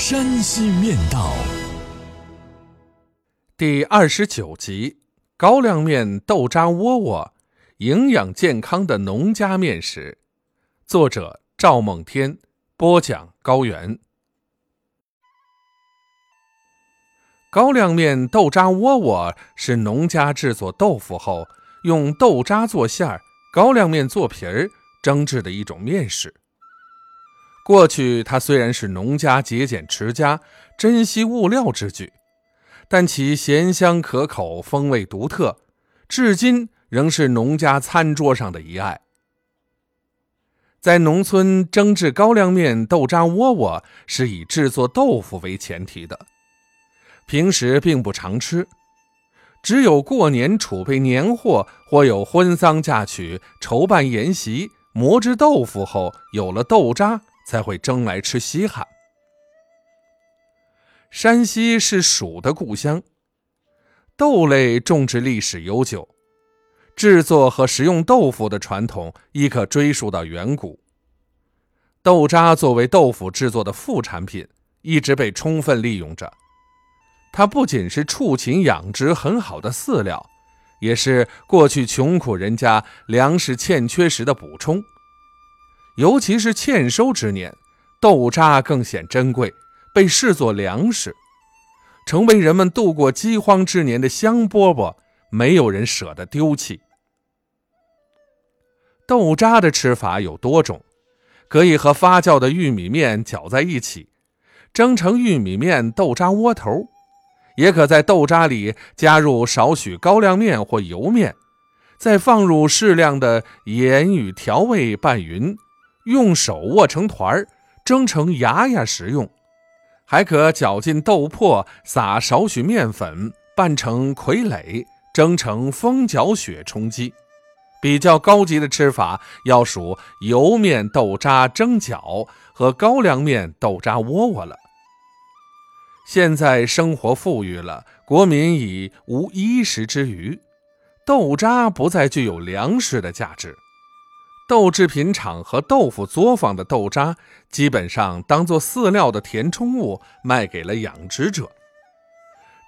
山西面道》第二十九集：高粱面、豆渣窝窝，营养健康的农家面食。作者：赵梦天，播讲：高原。高粱面、豆渣窝窝是农家制作豆腐后用豆渣做馅儿、高粱面做皮儿蒸制的一种面食。过去，它虽然是农家节俭持家、珍惜物料之举，但其咸香可口、风味独特，至今仍是农家餐桌上的一爱。在农村蒸制高粱面、豆渣窝窝是以制作豆腐为前提的，平时并不常吃，只有过年储备年货或有婚丧嫁娶、筹办筵席、磨制豆腐后有了豆渣。才会争来吃稀罕。山西是黍的故乡，豆类种植历史悠久，制作和食用豆腐的传统亦可追溯到远古。豆渣作为豆腐制作的副产品，一直被充分利用着。它不仅是畜禽养殖很好的饲料，也是过去穷苦人家粮食欠缺时的补充。尤其是欠收之年，豆渣更显珍贵，被视作粮食，成为人们度过饥荒之年的香饽饽，没有人舍得丢弃。豆渣的吃法有多种，可以和发酵的玉米面搅在一起，蒸成玉米面豆渣窝头；也可在豆渣里加入少许高粱面或油面，再放入适量的盐与调味拌匀。用手握成团儿，蒸成芽芽食用；还可搅进豆粕，撒少许面粉，拌成傀儡，蒸成风搅雪充饥。比较高级的吃法，要数油面豆渣蒸饺和高粱面豆渣窝窝了。现在生活富裕了，国民已无衣食之余，豆渣不再具有粮食的价值。豆制品厂和豆腐作坊的豆渣，基本上当做饲料的填充物卖给了养殖者。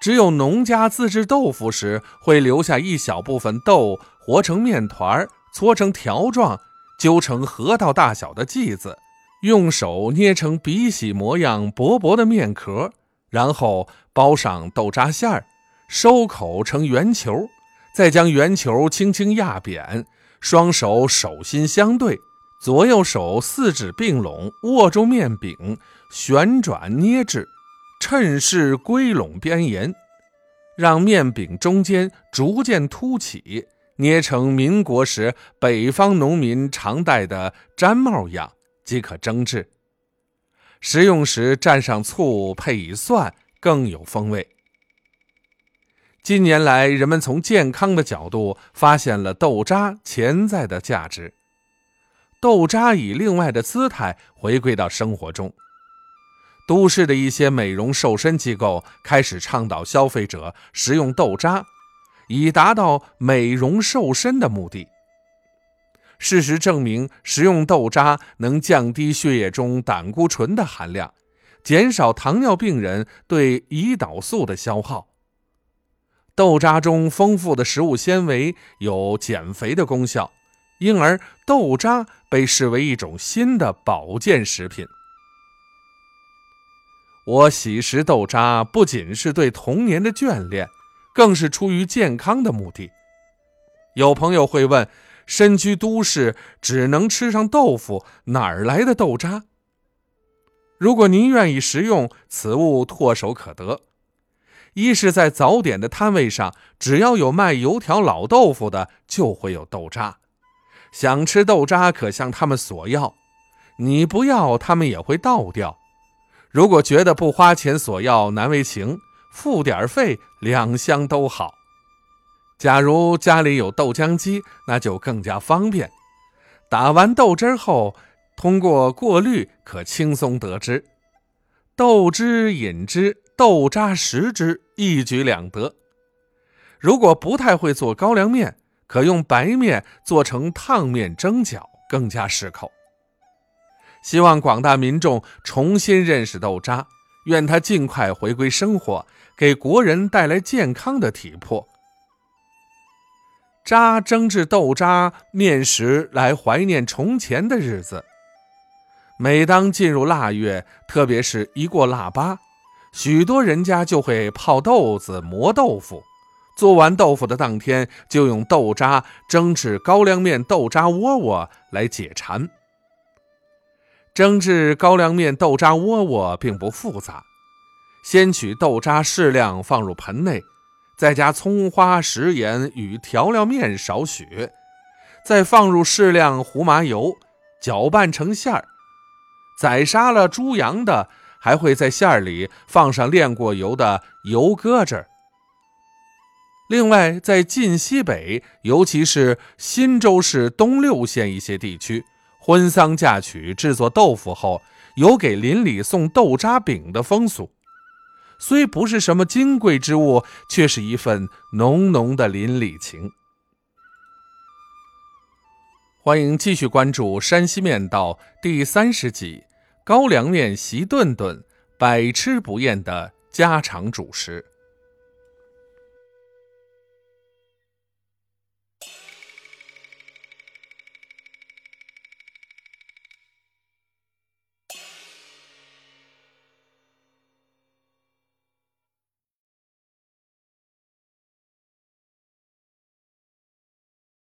只有农家自制豆腐时，会留下一小部分豆，和成面团，搓成条状，揪成核桃大小的剂子，用手捏成鼻洗模样薄薄的面壳，然后包上豆渣馅儿，收口成圆球，再将圆球轻轻压扁。双手手心相对，左右手四指并拢，握住面饼，旋转捏制，趁势归拢边沿，让面饼中间逐渐凸起，捏成民国时北方农民常戴的毡帽样，即可蒸制。食用时蘸上醋，配以蒜，更有风味。近年来，人们从健康的角度发现了豆渣潜在的价值，豆渣以另外的姿态回归到生活中。都市的一些美容瘦身机构开始倡导消费者食用豆渣，以达到美容瘦身的目的。事实证明，食用豆渣能降低血液中胆固醇的含量，减少糖尿病人对胰岛素的消耗。豆渣中丰富的食物纤维有减肥的功效，因而豆渣被视为一种新的保健食品。我喜食豆渣不仅是对童年的眷恋，更是出于健康的目的。有朋友会问：身居都市，只能吃上豆腐，哪儿来的豆渣？如果您愿意食用，此物唾手可得。一是在早点的摊位上，只要有卖油条、老豆腐的，就会有豆渣。想吃豆渣，可向他们索要；你不要，他们也会倒掉。如果觉得不花钱索要难为情，付点费两相都好。假如家里有豆浆机，那就更加方便。打完豆汁后，通过过滤可轻松得知。豆汁饮之，豆渣食之，一举两得。如果不太会做高粱面，可用白面做成烫面蒸饺，更加适口。希望广大民众重新认识豆渣，愿它尽快回归生活，给国人带来健康的体魄。渣蒸制豆渣面食，来怀念从前的日子。每当进入腊月，特别是一过腊八，许多人家就会泡豆子、磨豆腐。做完豆腐的当天，就用豆渣蒸制高粱面豆渣窝窝来解馋。蒸制高粱面豆渣窝窝并不复杂，先取豆渣适量放入盆内。再加葱花、食盐与调料面少许，再放入适量胡麻油，搅拌成馅儿。宰杀了猪羊的，还会在馅儿里放上炼过油的油疙瘩。另外，在晋西北，尤其是忻州市东六县一些地区，婚丧嫁娶制作豆腐后，有给邻里送豆渣饼的风俗。虽不是什么金贵之物，却是一份浓浓的邻里情。欢迎继续关注《山西面道》第三十集：高粱面席顿顿，百吃不厌的家常主食。